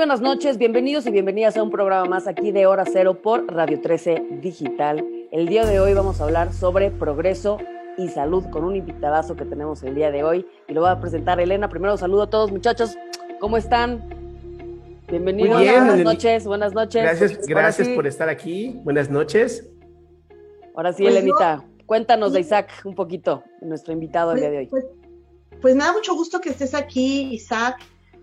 buenas noches, bienvenidos y bienvenidas a un programa más aquí de Hora Cero por Radio 13 Digital. El día de hoy vamos a hablar sobre progreso y salud con un invitadazo que tenemos el día de hoy y lo va a presentar Elena. Primero saludo a todos muchachos, ¿cómo están? Bienvenidos, buenas noches, buenas noches. Gracias, gracias por estar aquí, buenas noches. Ahora sí, pues Elenita, cuéntanos de Isaac un poquito, nuestro invitado el día de hoy. Pues, pues me da mucho gusto que estés aquí, Isaac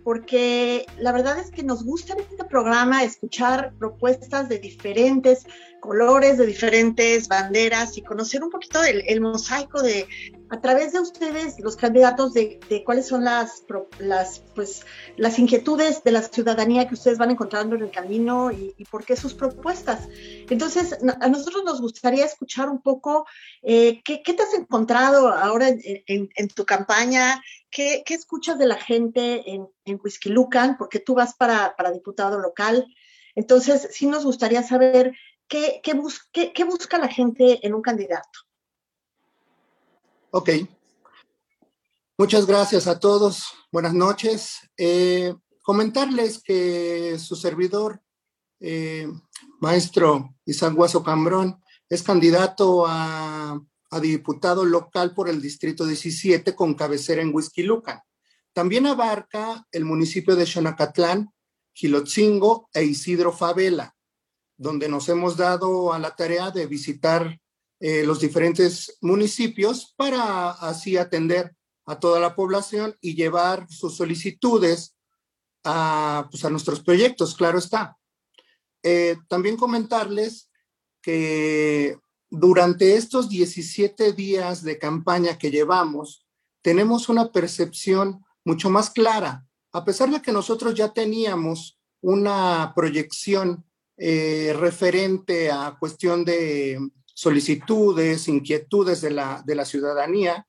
porque la verdad es que nos gusta en este programa escuchar propuestas de diferentes colores, de diferentes banderas y conocer un poquito el, mosaico de, a través de ustedes, los candidatos, de, cuáles son las, las, pues, las inquietudes de la ciudadanía que ustedes van encontrando en el camino y, por qué sus propuestas. Entonces, a nosotros nos gustaría escuchar un poco eh, ¿qué, te has encontrado ahora en tu campaña, ¿Qué, escuchas de la gente en, en Lucan? Porque tú vas para, diputado local. Entonces, sí nos gustaría saber qué, busca la gente en un candidato. Ok. Muchas gracias a todos. Buenas noches. Eh, comentarles que su servidor, eh, maestro Isaac Guaso Cambrón, es candidato a a diputado local por el Distrito 17 con cabecera en Huizquilucan. También abarca el municipio de Xonacatlán, Gilotzingo e Isidro Favela, donde nos hemos dado a la tarea de visitar eh, los diferentes municipios para así atender a toda la población y llevar sus solicitudes a, pues, a nuestros proyectos, claro está. Eh, también comentarles que durante estos 17 días de campaña que llevamos, tenemos una percepción mucho más clara, a pesar de que nosotros ya teníamos una proyección eh, referente a cuestión de solicitudes, inquietudes de la, de la ciudadanía,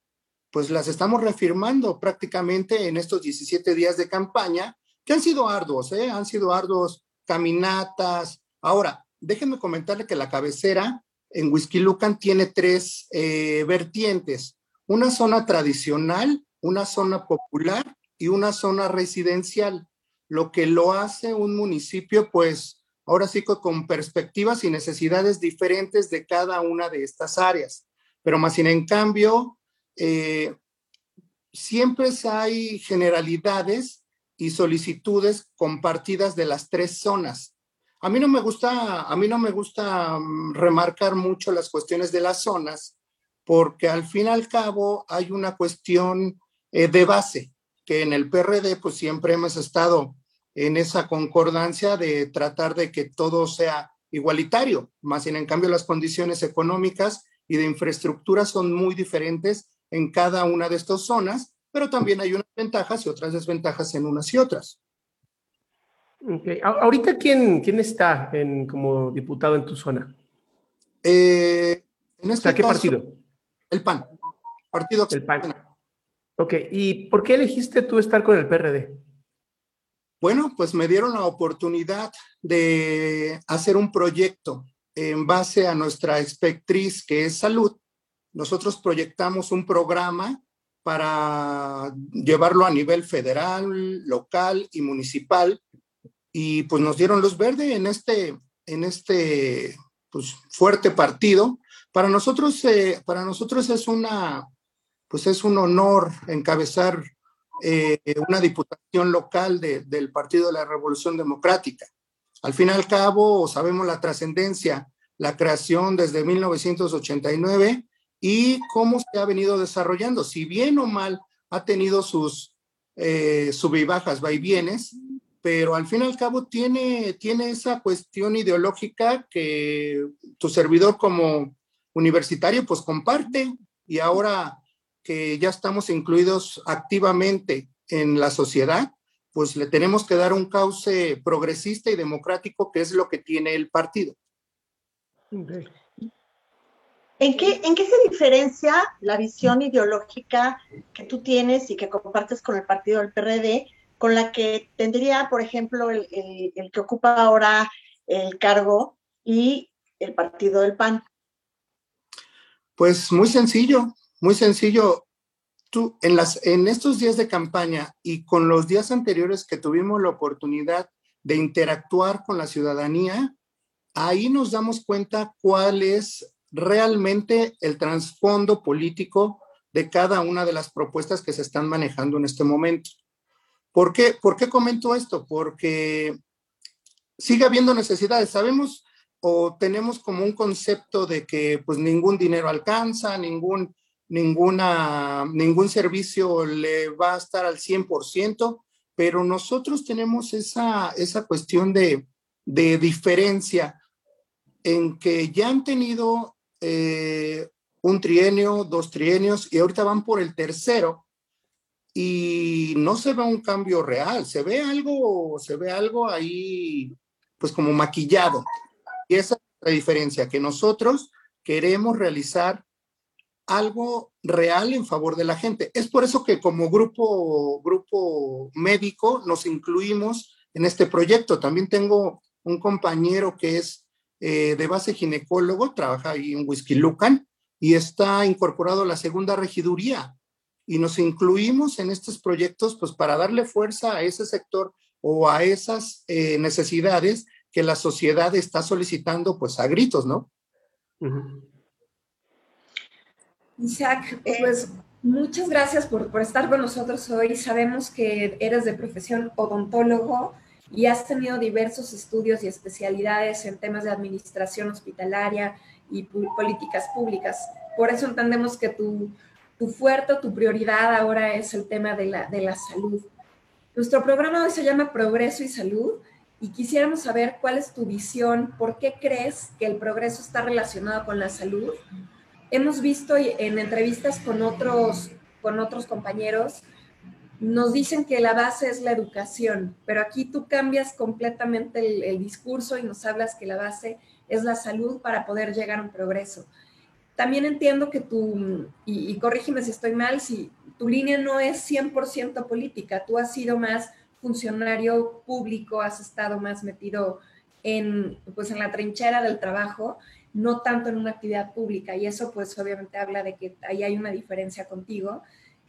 pues las estamos reafirmando prácticamente en estos 17 días de campaña, que han sido arduos, ¿eh? han sido arduos caminatas. Ahora, déjenme comentarle que la cabecera en Lucan tiene tres eh, vertientes, una zona tradicional, una zona popular y una zona residencial, lo que lo hace un municipio, pues ahora sí con perspectivas y necesidades diferentes de cada una de estas áreas. Pero más sin en cambio, eh, siempre hay generalidades y solicitudes compartidas de las tres zonas. A mí no me gusta, a mí no me gusta mm, remarcar mucho las cuestiones de las zonas, porque al fin y al cabo hay una cuestión eh, de base, que en el PRD pues siempre hemos estado en esa concordancia de tratar de que todo sea igualitario, más bien en cambio las condiciones económicas y de infraestructura son muy diferentes en cada una de estas zonas, pero también hay unas ventajas y otras desventajas en unas y otras. Okay. Ahorita, ¿quién, quién está en, como diputado en tu zona? Eh, en este ¿Qué partido? El PAN. Partido El PAN. Ok, ¿y por qué elegiste tú estar con el PRD? Bueno, pues me dieron la oportunidad de hacer un proyecto en base a nuestra espectriz que es salud. Nosotros proyectamos un programa para llevarlo a nivel federal, local y municipal y pues nos dieron luz verde en este, en este pues, fuerte partido. Para nosotros, eh, para nosotros es una, pues es un honor encabezar eh, una diputación local del Partido de la Revolución Democrática. Al fin y al cabo, sabemos la trascendencia, la creación desde 1989 y cómo se ha venido desarrollando. Si bien o mal ha tenido sus eh, sub y bajas, va y vienes, pero al fin y al cabo tiene, tiene esa cuestión ideológica que tu servidor como universitario pues comparte y ahora que ya estamos incluidos activamente en la sociedad, pues le tenemos que dar un cauce progresista y democrático que es lo que tiene el partido. ¿En qué, ¿En qué se diferencia la visión ideológica que tú tienes y que compartes con el partido del PRD con la que tendría, por ejemplo, el, que ocupa ahora el cargo y el partido del PAN? Pues muy sencillo, muy sencillo. Tú, en, las, en estos días de campaña y con los días anteriores que tuvimos la oportunidad de interactuar con la ciudadanía, ahí nos damos cuenta cuál es realmente el trasfondo político de cada una de las propuestas que se están manejando en este momento. ¿Por qué, ¿Por qué comento esto? Porque sigue habiendo necesidades. Sabemos o tenemos como un concepto de que pues ningún dinero alcanza, ningún, ninguna, ningún servicio le va a estar al 100%, pero nosotros tenemos esa, esa cuestión de, de diferencia en que ya han tenido eh, un trienio, dos trienios y ahorita van por el tercero y no se ve un cambio real, se ve algo, se ve algo ahí pues como maquillado. Y esa es la diferencia, que nosotros queremos realizar algo real en favor de la gente. Es por eso que como grupo, grupo médico nos incluimos en este proyecto. También tengo un compañero que es eh, de base ginecólogo, trabaja ahí en Whisky Lucan y está incorporado a la segunda regiduría. Y nos incluimos en estos proyectos pues para darle fuerza a ese sector o a esas eh, necesidades que la sociedad está solicitando pues a gritos, ¿no? Isaac, pues muchas gracias por, por, estar con nosotros hoy. Sabemos que eres de profesión odontólogo y has tenido diversos estudios y especialidades en temas de administración hospitalaria y políticas públicas. Por eso entendemos que tu, tu fuerte, tu prioridad ahora es el tema de la, de la salud. Nuestro programa hoy se llama Progreso y Salud y quisiéramos saber cuál es tu visión, por qué crees que el progreso está relacionado con la salud. Hemos visto en entrevistas con otros, con otros compañeros nos dicen que la base es la educación, pero aquí tú cambias completamente el, discurso y nos hablas que la base es la salud para poder llegar a un progreso. También entiendo que tú, y, y corrígeme si estoy mal, si tu línea no es 100% política, tú has sido más funcionario público, has estado más metido en, pues, en la trinchera del trabajo, no tanto en una actividad pública, y eso pues obviamente habla de que ahí hay una diferencia contigo.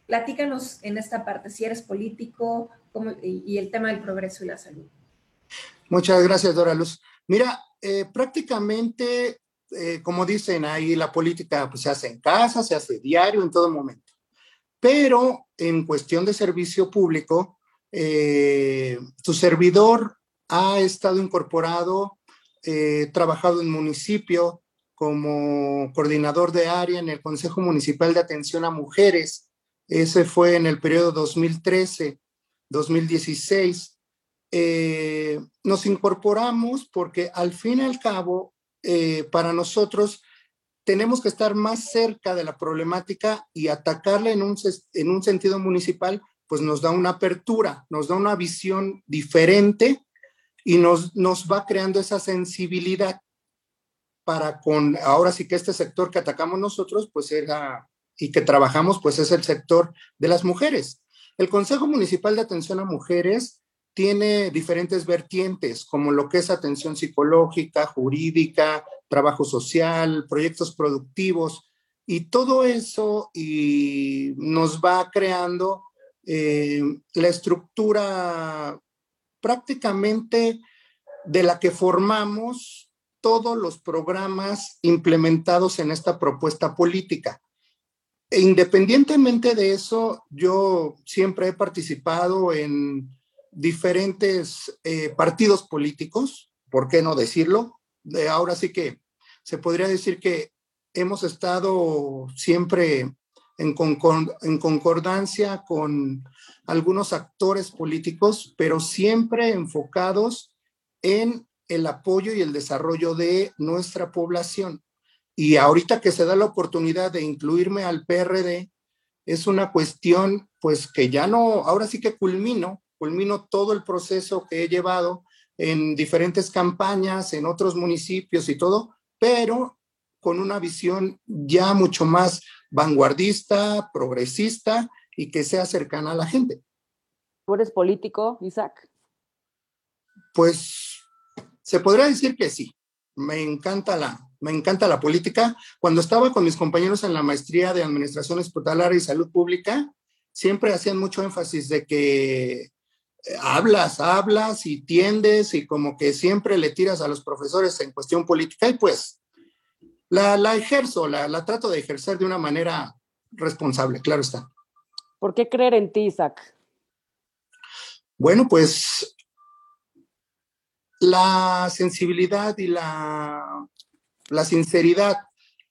Platícanos en esta parte, si eres político y, el tema del progreso y la salud. Muchas gracias, Dora Luz. Mira, eh, prácticamente, eh, como dicen ahí, la política pues, se hace en casa, se hace diario, en todo momento. Pero en cuestión de servicio público, eh, tu servidor ha estado incorporado, trabajado en municipio como coordinador de área en el Consejo Municipal de Atención a Mujeres ese fue en el periodo 2013-2016. Eh, nos incorporamos porque al fin y al cabo, eh, para nosotros, tenemos que estar más cerca de la problemática y atacarla en un, en un sentido municipal, pues nos da una apertura, nos da una visión diferente y nos, nos va creando esa sensibilidad para con, ahora sí que este sector que atacamos nosotros, pues era y que trabajamos, pues es el sector de las mujeres. El Consejo Municipal de Atención a Mujeres tiene diferentes vertientes, como lo que es atención psicológica, jurídica, trabajo social, proyectos productivos, y todo eso y nos va creando eh, la estructura prácticamente de la que formamos todos los programas implementados en esta propuesta política. E independientemente de eso, yo siempre he participado en diferentes eh, partidos políticos, ¿por qué no decirlo? De ahora sí que se podría decir que hemos estado siempre en, concordancia con algunos actores políticos, pero siempre enfocados en el apoyo y el desarrollo de nuestra población. Y ahorita que se da la oportunidad de incluirme al PRD, es una cuestión pues que ya no, ahora sí que culmino, culmino todo el proceso que he llevado en diferentes campañas, en otros municipios y todo, pero con una visión ya mucho más vanguardista, progresista y que sea cercana a la gente. ¿Tú eres político, Isaac? Pues se podría decir que sí. Me encanta la, me encanta la política. Cuando estaba con mis compañeros en la maestría de Administración Hospitalaria y Salud Pública, siempre hacían mucho énfasis de que eh, hablas, hablas y tiendes y como que siempre le tiras a los profesores en cuestión política y pues la, la ejerzo, la, la trato de ejercer de una manera responsable, claro está. ¿Por qué creer en ti, Isaac? Bueno, pues la sensibilidad y la, la sinceridad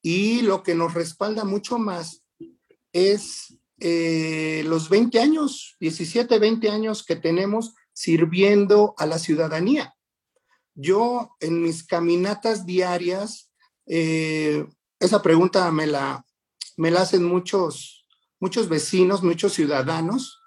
y lo que nos respalda mucho más es eh, los 20 años, 17, 20 años que tenemos sirviendo a la ciudadanía. Yo en mis caminatas diarias, eh, esa pregunta me la, me la hacen muchos, muchos vecinos, muchos ciudadanos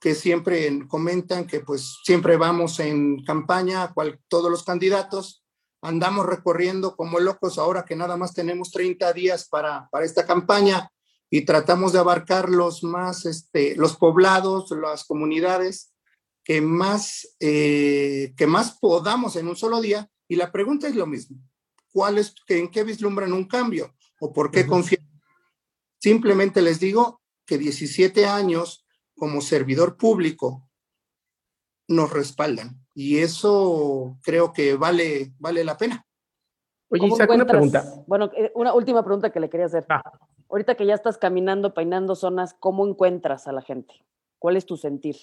que siempre comentan que pues siempre vamos en campaña, cual, todos los candidatos, andamos recorriendo como locos ahora que nada más tenemos 30 días para, para esta campaña y tratamos de abarcar los más, este, los poblados, las comunidades que más, eh, que más podamos en un solo día. Y la pregunta es lo mismo. ¿Cuál es, ¿En qué vislumbran un cambio? ¿O por qué confían? Simplemente les digo que 17 años como servidor público nos respaldan. Y eso creo que vale, vale la pena. Oye, Isaac, una pregunta. Bueno, eh, una última pregunta que le quería hacer. Ah. Ahorita que ya estás caminando, peinando zonas, ¿cómo encuentras a la gente? ¿Cuál es tu sentir?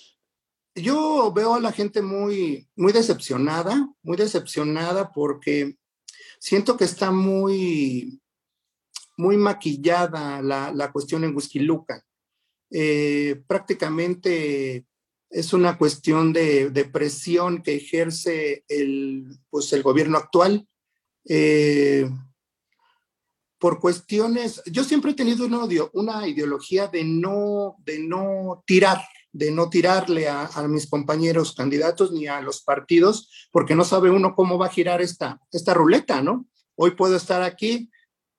Yo veo a la gente muy, muy decepcionada, muy decepcionada porque siento que está muy, muy maquillada la, la cuestión en Whisky Eh, prácticamente es una cuestión de, de, presión que ejerce el, pues el gobierno actual. Eh, por cuestiones, yo siempre he tenido un odio, una ideología de no, de no tirar, de no tirarle a, mis compañeros candidatos ni a los partidos, porque no sabe uno cómo va a girar esta, esta ruleta, ¿no? Hoy puedo estar aquí,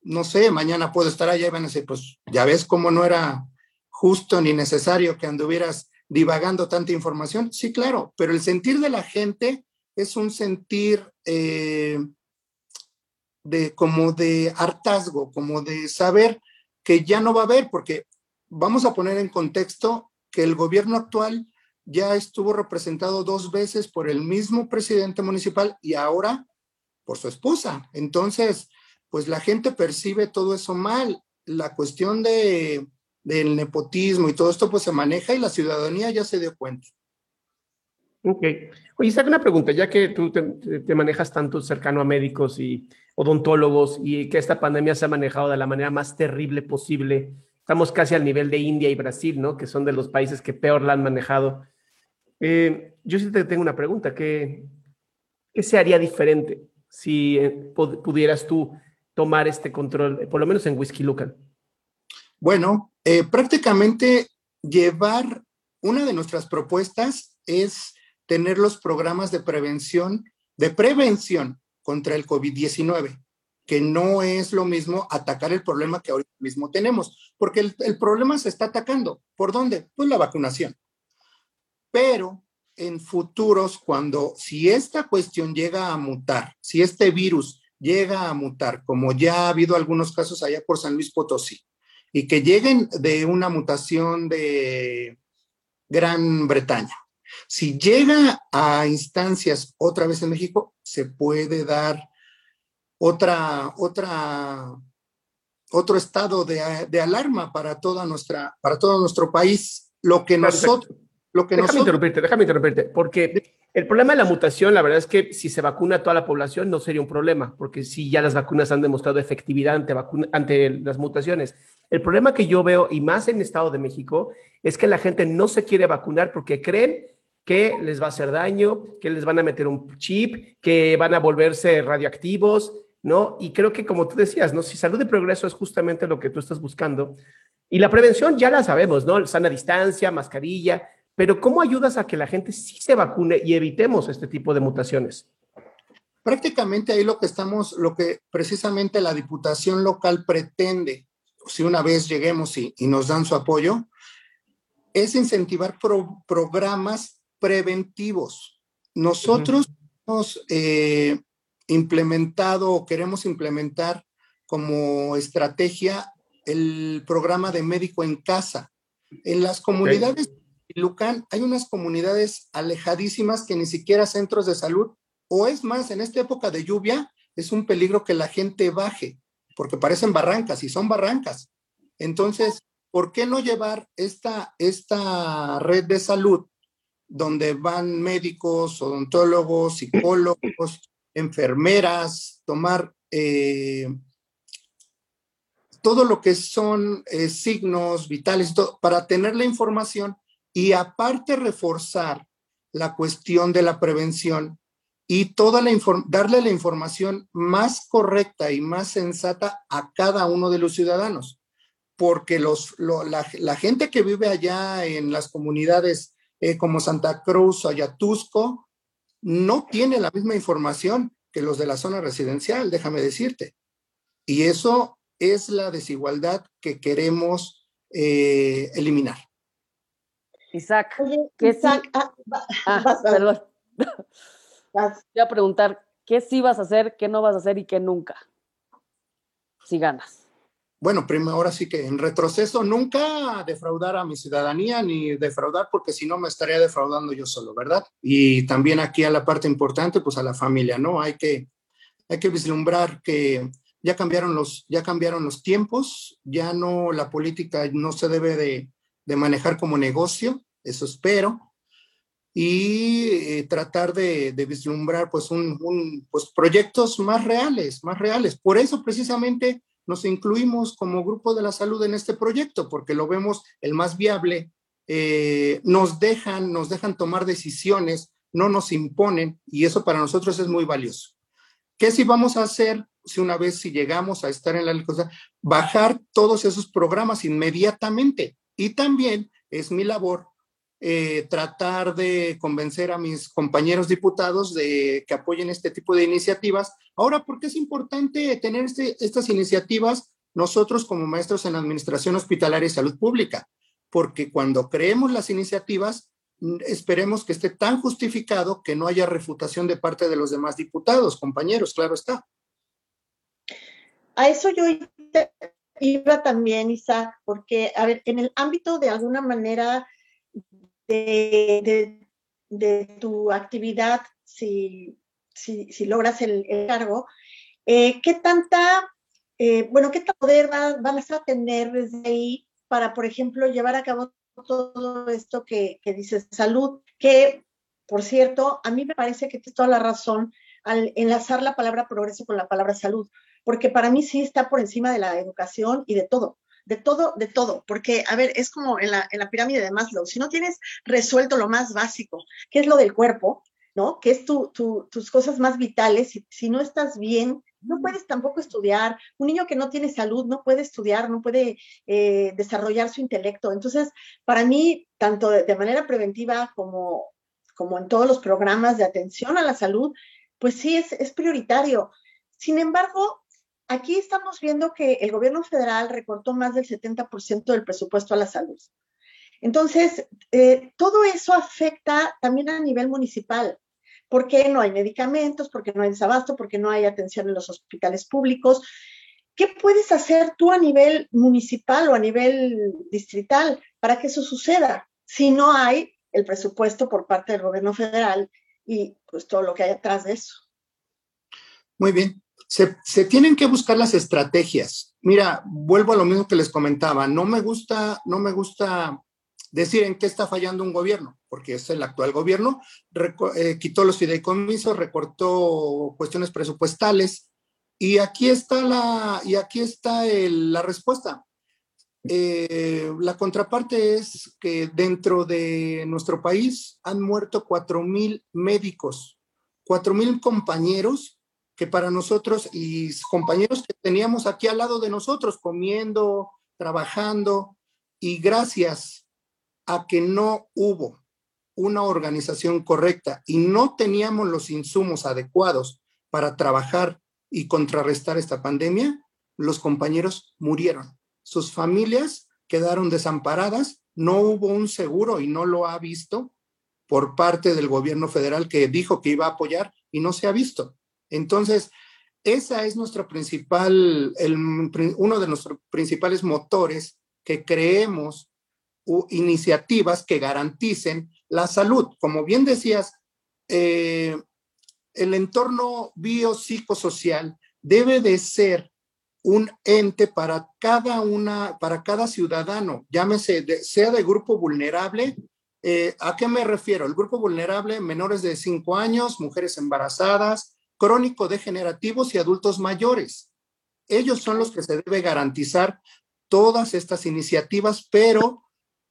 no sé, mañana puedo estar allá y van a decir, pues ya ves cómo no era justo ni necesario que anduvieras divagando tanta información. Sí, claro, pero el sentir de la gente es un sentir eh, de como de hartazgo, como de saber que ya no va a haber, porque vamos a poner en contexto que el gobierno actual ya estuvo representado dos veces por el mismo presidente municipal y ahora por su esposa. Entonces, pues la gente percibe todo eso mal. La cuestión de, del nepotismo y todo esto pues se maneja y la ciudadanía ya se dio cuenta. Ok. Oye, saca una pregunta, ya que tú te, te, manejas tanto cercano a médicos y odontólogos y que esta pandemia se ha manejado de la manera más terrible posible. Estamos casi al nivel de India y Brasil, ¿no? Que son de los países que peor la han manejado. Eh, yo sí te tengo una pregunta. ¿Qué, se haría diferente si eh, pudieras tú tomar este control, por lo menos en Whisky Lucan? Bueno, eh, prácticamente llevar una de nuestras propuestas es tener los programas de prevención, de prevención contra el COVID-19, que no es lo mismo atacar el problema que ahora mismo tenemos, porque el, el, problema se está atacando. ¿Por dónde? Pues la vacunación. Pero en futuros, cuando, si esta cuestión llega a mutar, si este virus llega a mutar, como ya ha habido algunos casos allá por San Luis Potosí, y que lleguen de una mutación de Gran Bretaña, si llega a instancias otra vez en México, se puede dar otra, otra, otro estado de, de alarma para toda nuestra, para todo nuestro país. Lo que nosotros, lo que déjame nosotros... interrumpirte, déjame interrumpirte, porque el problema de la mutación, la verdad es que si se vacuna a toda la población no sería un problema, porque sí ya las vacunas han demostrado efectividad ante, vacuna, ante las mutaciones. El problema que yo veo, y más en el Estado de México, es que la gente no se quiere vacunar porque creen que les va a hacer daño, que les van a meter un chip, que van a volverse radioactivos, ¿no? Y creo que como tú decías, ¿no? Si salud y progreso es justamente lo que tú estás buscando. Y la prevención ya la sabemos, ¿no? Sana distancia, mascarilla, pero ¿cómo ayudas a que la gente sí se vacune y evitemos este tipo de mutaciones? Prácticamente ahí lo que estamos, lo que precisamente la Diputación local pretende, si una vez lleguemos y, y nos dan su apoyo, es incentivar pro, programas preventivos. Nosotros uh -huh. eh, implementado o queremos implementar como estrategia el programa de médico en casa. En las comunidades okay. Lucan hay unas comunidades alejadísimas que ni siquiera centros de salud, o es más, en esta época de lluvia, es un peligro que la gente baje, porque parecen barrancas y son barrancas. Entonces, ¿por qué no llevar esta, esta red de salud donde van médicos, odontólogos, psicólogos, enfermeras, tomar eh, todo lo que son eh, signos vitales para tener la información y aparte reforzar la cuestión de la prevención y toda la darle la información más correcta y más sensata a cada uno de los ciudadanos. Porque los, la, gente que vive allá en las comunidades eh, como Santa Cruz o Ayatusco no tiene la misma información que los de la zona residencial, déjame decirte. Y eso es la desigualdad que queremos eh, eliminar. Isaac, ¿qué Isaac, ah, ah, perdón. Voy a preguntar, ¿qué sí vas a hacer, qué no vas a hacer y qué nunca? Si ganas. Bueno, primero, ahora sí que en retroceso nunca defraudar a mi ciudadanía ni defraudar porque si no me estaría defraudando yo solo, ¿verdad? Y también aquí a la parte importante, pues a la familia, ¿no? Hay que, hay que vislumbrar que ya cambiaron los, ya cambiaron los tiempos, ya no, la política no se debe de, de manejar como negocio, eso espero, y eh, tratar de, vislumbrar pues, un, pues proyectos más reales, más reales. Por eso precisamente nos incluimos como grupo de la salud en este proyecto, porque lo vemos el más viable, eh, nos dejan, nos dejan tomar decisiones, no nos imponen, y eso para nosotros es muy valioso. ¿Qué si vamos a hacer si una vez si llegamos a estar en la cosa? Bajar todos esos programas inmediatamente. Y también es mi labor eh, tratar de convencer a mis compañeros diputados de que apoyen este tipo de iniciativas. Ahora, ¿por qué es importante tener este, estas iniciativas nosotros como maestros en Administración Hospitalaria y Salud Pública? Porque cuando creemos las iniciativas, mm, esperemos que esté tan justificado que no haya refutación de parte de los demás diputados, compañeros, claro está. A eso yo iba también, Isa, porque, a ver, en el ámbito de alguna manera de, tu actividad, si, si, logras el, cargo, eh, ¿qué tanta, eh, bueno, qué poder vas a tener desde ahí para, por ejemplo, llevar a cabo todo esto que, que dices, salud, que, por cierto, a mí me parece que tienes toda la razón al enlazar la palabra progreso con la palabra salud, porque para mí sí está por encima de la educación y de todo de todo, de todo, porque, a ver, es como en la, en la pirámide de Maslow, si no tienes resuelto lo más básico, que es lo del cuerpo, ¿no? Que es tu, tus cosas más vitales, si, si no estás bien, no puedes tampoco estudiar. Un niño que no tiene salud no puede estudiar, no puede eh, desarrollar su intelecto. Entonces, para mí, tanto de, manera preventiva como, como en todos los programas de atención a la salud, pues sí es, es prioritario. Sin embargo, aquí estamos viendo que el gobierno federal recortó más del 70% del presupuesto a la salud. Entonces, eh, todo eso afecta también a nivel municipal. ¿Por qué no hay medicamentos? ¿Por qué no hay desabasto? ¿Por qué no hay atención en los hospitales públicos? ¿Qué puedes hacer tú a nivel municipal o a nivel distrital para que eso suceda si no hay el presupuesto por parte del gobierno federal y pues todo lo que hay atrás de eso? Muy bien se, tienen que buscar las estrategias. Mira, vuelvo a lo mismo que les comentaba. No me gusta, no me gusta decir en qué está fallando un gobierno, porque es el actual gobierno, eh, quitó los fideicomisos, recortó cuestiones presupuestales, y aquí está la, y aquí está la respuesta. Eh, la contraparte es que dentro de nuestro país han muerto cuatro mil médicos, cuatro mil compañeros que para nosotros y compañeros que teníamos aquí al lado de nosotros, comiendo, trabajando, y gracias a que no hubo una organización correcta y no teníamos los insumos adecuados para trabajar y contrarrestar esta pandemia, los compañeros murieron. Sus familias quedaron desamparadas, no hubo un seguro y no lo ha visto por parte del gobierno federal que dijo que iba a apoyar y no se ha visto. Entonces, esa es nuestro principal, uno de nuestros principales motores que creemos iniciativas que garanticen la salud. Como bien decías, eh, el entorno biopsicosocial debe de ser un ente para cada una, para cada ciudadano, llámese, sea de grupo vulnerable. Eh, ¿A qué me refiero? El grupo vulnerable, menores de 5 años, mujeres embarazadas, crónico degenerativos y adultos mayores. Ellos son los que se debe garantizar todas estas iniciativas, pero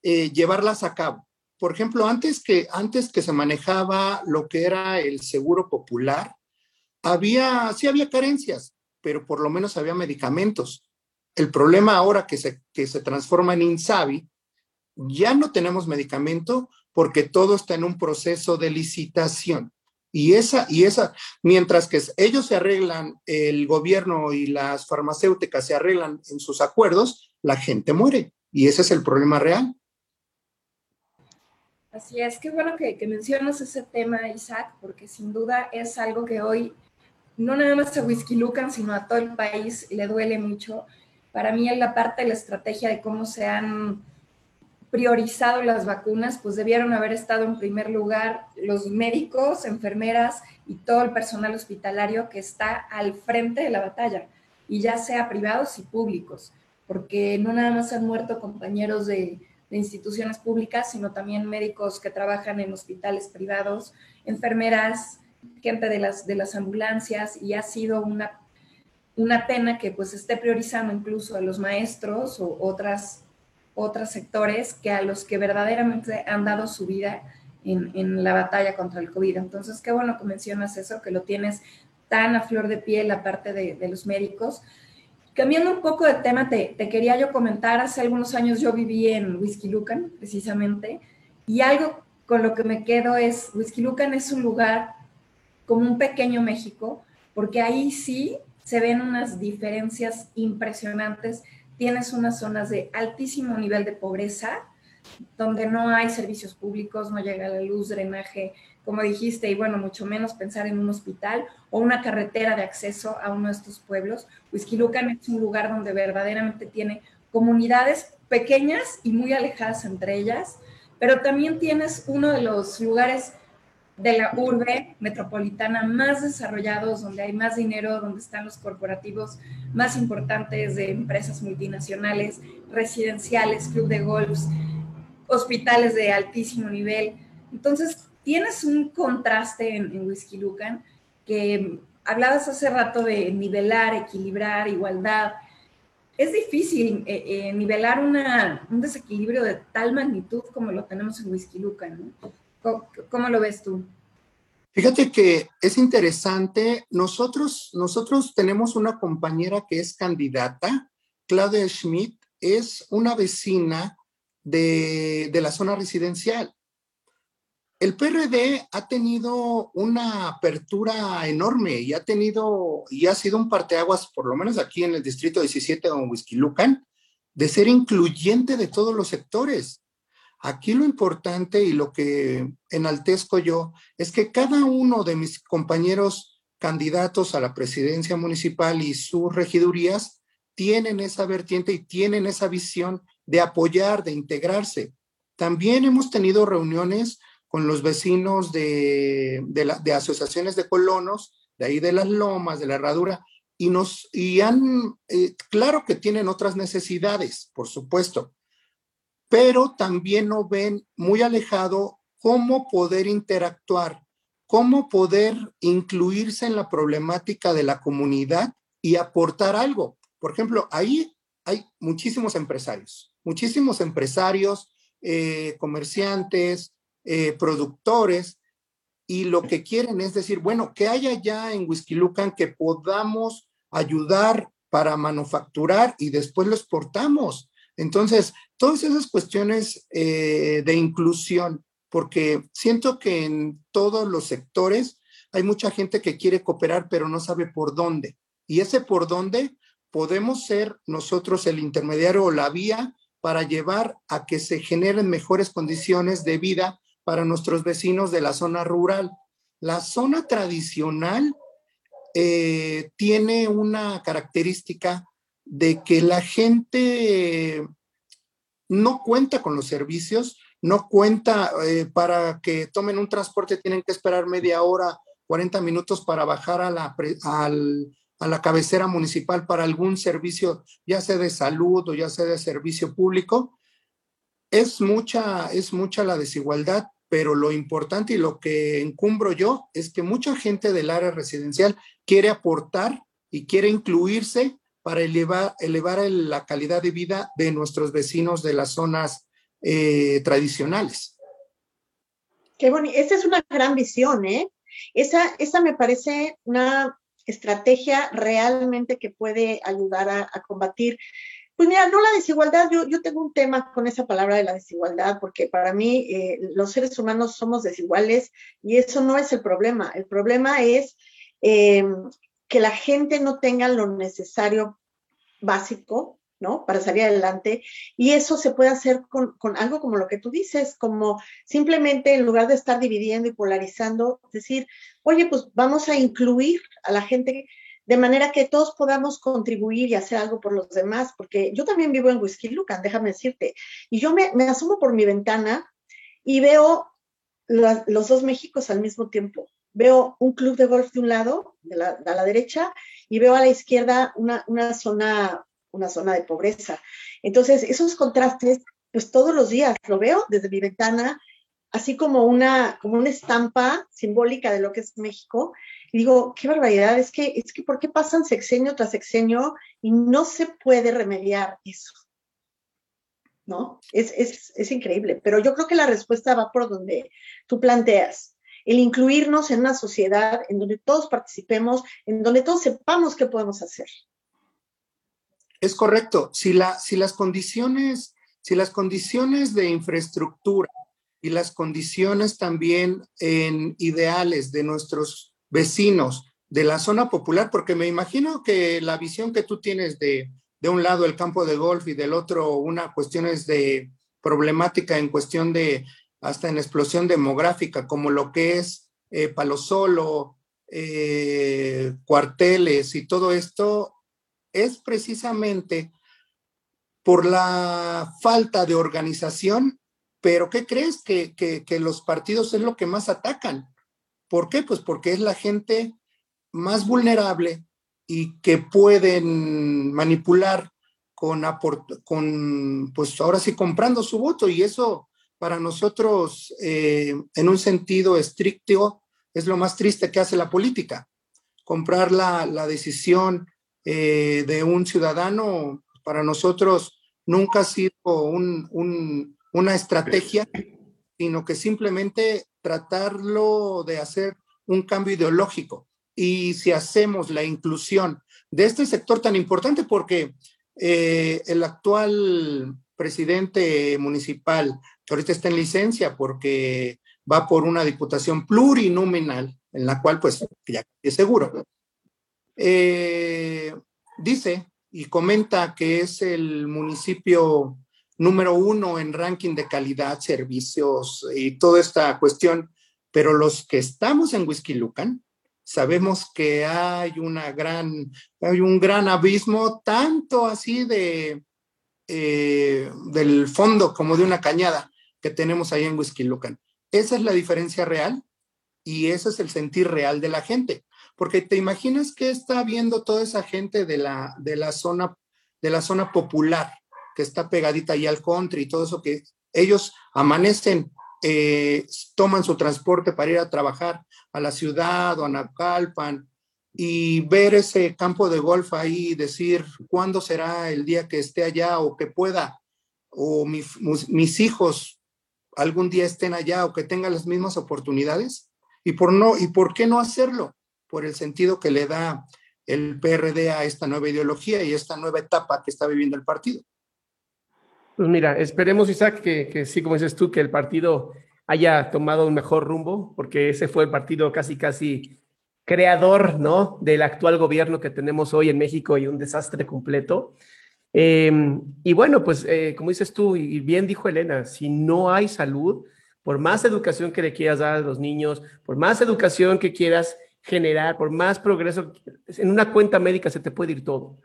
eh, llevarlas a cabo. Por ejemplo, antes que, antes que se manejaba lo que era el seguro popular, había, sí había carencias, pero por lo menos había medicamentos. El problema ahora que se, que se transforma en INSABI, ya no tenemos medicamento porque todo está en un proceso de licitación. Y esa, y esa, mientras que ellos se arreglan, el gobierno y las farmacéuticas se arreglan en sus acuerdos, la gente muere. Y ese es el problema real. Así es, qué bueno que, mencionas ese tema, Isaac, porque sin duda es algo que hoy no nada más a Whisky Lucan, sino a todo el país le duele mucho. Para mí, en la parte de la estrategia de cómo se han priorizado las vacunas, pues debieron haber estado en primer lugar los médicos, enfermeras y todo el personal hospitalario que está al frente de la batalla, y ya sea privados y públicos, porque no nada más han muerto compañeros de, instituciones públicas, sino también médicos que trabajan en hospitales privados, enfermeras, gente de las, de las ambulancias y ha sido una, una pena que pues esté priorizando incluso a los maestros o otras, otros sectores que a los que verdaderamente han dado su vida en, en, la batalla contra el COVID. Entonces, qué bueno que mencionas eso, que lo tienes tan a flor de piel la parte de, de los médicos. Cambiando un poco de tema, te, te, quería yo comentar, hace algunos años yo viví en Whisky Lucan, precisamente, y algo con lo que me quedo es, Whisky Lucan es un lugar como un pequeño México, porque ahí sí se ven unas diferencias impresionantes. Tienes unas zonas de altísimo nivel de pobreza, donde no hay servicios públicos, no llega la luz, drenaje, como dijiste, y bueno, mucho menos pensar en un hospital o una carretera de acceso a uno de estos pueblos. Huizquilucan es un lugar donde verdaderamente tiene comunidades pequeñas y muy alejadas entre ellas, pero también tienes uno de los lugares de la urbe metropolitana más desarrollados, donde hay más dinero, donde están los corporativos más importantes de empresas multinacionales, residenciales, club de golf, hospitales de altísimo nivel. Entonces, tienes un contraste en, en Whisky Lucan que hablabas hace rato de nivelar, equilibrar, igualdad. Es difícil eh, eh, nivelar una, un desequilibrio de tal magnitud como lo tenemos en Whisky Lucan. ¿no? ¿Cómo, lo ves tú? Fíjate que es interesante. Nosotros, nosotros tenemos una compañera que es candidata, Claudia Schmidt, es una vecina de, de la zona residencial. El PRD ha tenido una apertura enorme y ha tenido y ha sido un parteaguas, por lo menos aquí en el distrito 17 de Whisky Lucan, de ser incluyente de todos los sectores. Aquí lo importante y lo que enaltezco yo es que cada uno de mis compañeros candidatos a la presidencia municipal y sus regidurías tienen esa vertiente y tienen esa visión de apoyar, de integrarse. También hemos tenido reuniones con los vecinos de, de, asociaciones de colonos, de ahí de las lomas, de la herradura, y nos, y han, eh, claro que tienen otras necesidades, por supuesto, pero también no ven muy alejado cómo poder interactuar, cómo poder incluirse en la problemática de la comunidad y aportar algo. Por ejemplo, ahí hay muchísimos empresarios, muchísimos empresarios, eh, comerciantes, eh, productores, y lo que quieren es decir, bueno, que haya ya en Whisky Lucan que podamos ayudar para manufacturar y después lo exportamos. Entonces, todas esas cuestiones eh, de inclusión, porque siento que en todos los sectores hay mucha gente que quiere cooperar, pero no sabe por dónde. Y ese por dónde podemos ser nosotros el intermediario o la vía para llevar a que se generen mejores condiciones de vida para nuestros vecinos de la zona rural. La zona tradicional eh, tiene una característica de que la gente no cuenta con los servicios, no cuenta eh, para que tomen un transporte, tienen que esperar media hora, 40 minutos para bajar a la, a la cabecera municipal para algún servicio, ya sea de salud o ya sea de servicio público. Es mucha, es mucha la desigualdad, pero lo importante y lo que encumbro yo es que mucha gente del área residencial quiere aportar y quiere incluirse para elevar, elevar la calidad de vida de nuestros vecinos de las zonas eh, tradicionales. Qué bonito. Esa es una gran visión, ¿eh? Esa, esa me parece una estrategia realmente que puede ayudar a, combatir. Pues mira, no la desigualdad, yo, yo, tengo un tema con esa palabra de la desigualdad, porque para mí eh, los seres humanos somos desiguales y eso no es el problema. El problema es eh, que la gente no tenga lo necesario básico, ¿no? Para salir adelante. Y eso se puede hacer con, algo como lo que tú dices, como simplemente en lugar de estar dividiendo y polarizando, decir, oye, pues vamos a incluir a la gente de manera que todos podamos contribuir y hacer algo por los demás, porque yo también vivo en Whisky Lucan, déjame decirte, y yo me, me asomo por mi ventana y veo los dos Méxicos al mismo tiempo veo un club de golf de un lado, de la, a la derecha, y veo a la izquierda una, una, zona, una zona de pobreza. Entonces, esos contrastes, pues todos los días lo veo desde mi ventana, así como una, como una estampa simbólica de lo que es México. Y digo, qué barbaridad, es que, es que, ¿por qué pasan sexenio tras sexenio y no se puede remediar eso? ¿No? Es, es, es increíble, pero yo creo que la respuesta va por donde tú planteas el incluirnos en una sociedad en donde todos participemos, en donde todos sepamos qué podemos hacer. Es correcto. Si, la, si, las condiciones, si las condiciones de infraestructura y las condiciones también en ideales de nuestros vecinos de la zona popular, porque me imagino que la visión que tú tienes de, de un lado el campo de golf y del otro una cuestión es de problemática en cuestión de hasta en explosión demográfica, como lo que es eh, Palo Solo, eh, cuarteles y todo esto, es precisamente por la falta de organización, pero ¿qué crees? Que, que, los partidos es lo que más atacan. ¿Por qué? Pues porque es la gente más vulnerable y que pueden manipular con, con pues ahora sí comprando su voto y eso para nosotros, eh, en un sentido estricto, es lo más triste que hace la política. Comprar la, decisión eh, de un ciudadano, para nosotros nunca ha sido una estrategia, sino que simplemente tratarlo de hacer un cambio ideológico. Y si hacemos la inclusión de este sector tan importante, porque eh, el actual presidente municipal ahorita está en licencia porque va por una diputación plurinominal, en la cual pues ya es seguro. Eh, dice y comenta que es el municipio número uno en ranking de calidad, servicios y toda esta cuestión, pero los que estamos en Whisky Lucan sabemos que hay una gran, hay un gran abismo, tanto así de eh, del fondo como de una cañada que tenemos ahí en Whisky Lucan. Esa es la diferencia real y ese es el sentir real de la gente. Porque te imaginas que está viendo toda esa gente de la, de la, zona, de la zona popular que está pegadita ahí al country y todo eso que ellos amanecen, eh, toman su transporte para ir a trabajar a la ciudad o a Napalpan y ver ese campo de golf ahí y decir cuándo será el día que esté allá o que pueda o mis hijos algún día estén allá o que tengan las mismas oportunidades y por no y por qué no hacerlo por el sentido que le da el PRD a esta nueva ideología y esta nueva etapa que está viviendo el partido. Pues mira, esperemos Isaac que, que sí como dices tú que el partido haya tomado un mejor rumbo porque ese fue el partido casi casi creador, ¿no? Del actual gobierno que tenemos hoy en México y un desastre completo. Em, y bueno, pues eh, como dices tú, y bien dijo Elena, si no hay salud, por más educación que le quieras dar a los niños, por más educación que quieras generar, por más progreso, en una cuenta médica se te puede ir todo.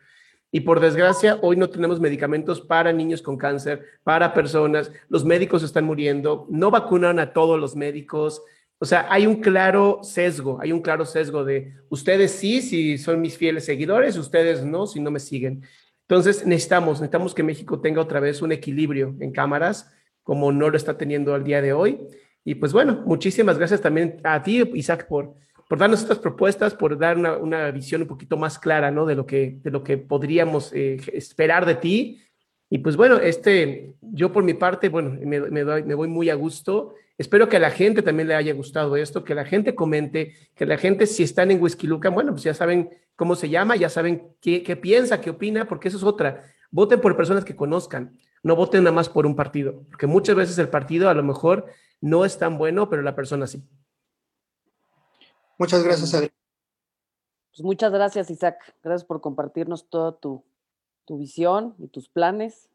Y por desgracia, hoy no tenemos medicamentos para niños con cáncer, para personas, los médicos están muriendo, no vacunan a todos los médicos. O sea, hay un claro sesgo, hay un claro sesgo de ustedes sí, si son mis fieles seguidores, ustedes no, si no me siguen. Entonces, necesitamos, necesitamos que México tenga otra vez un equilibrio en cámaras, como no lo está teniendo al día de hoy. Y pues bueno, muchísimas gracias también a ti, Isaac, por, por darnos estas propuestas, por dar una, una, visión un poquito más clara, ¿no? De lo que, de lo que podríamos eh, esperar de ti. Y pues bueno, este, yo por mi parte, bueno, me, me, doy, me voy muy a gusto. Espero que a la gente también le haya gustado esto, que la gente comente, que la gente si están en Whisky Luca, bueno, pues ya saben cómo se llama, ya saben qué, qué piensa, qué opina, porque eso es otra. Voten por personas que conozcan, no voten nada más por un partido, porque muchas veces el partido a lo mejor no es tan bueno, pero la persona sí. Muchas gracias, Adri. Pues muchas gracias, Isaac. Gracias por compartirnos toda tu, tu, visión y tus planes.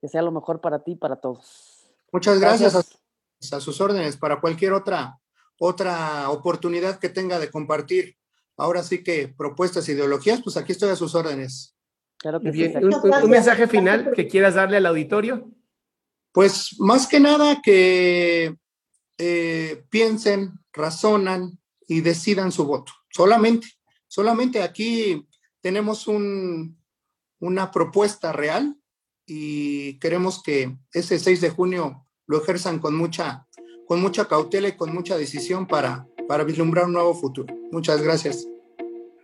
Que sea lo mejor para ti y para todos. Muchas gracias, gracias. A, sus órdenes para cualquier otra, otra oportunidad que tenga de compartir. Ahora sí que propuestas, ideologías, pues aquí estoy a sus órdenes. Claro que Bien. Sí, un, un, un mensaje final que quieras darle al auditorio. Pues más que nada que eh, piensen, razonan, y decidan su voto. Solamente, solamente aquí tenemos un, una propuesta real y queremos que ese 6 de junio lo ejerzan con mucha, con mucha cautela y con mucha decisión para, para vislumbrar un nuevo futuro. Muchas gracias.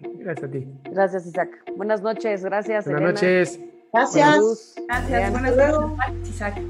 Gracias a ti. Gracias, Isaac. Buenas noches, gracias. Buenas Elena. noches. Gracias. Gracias, buenas noches, Isaac.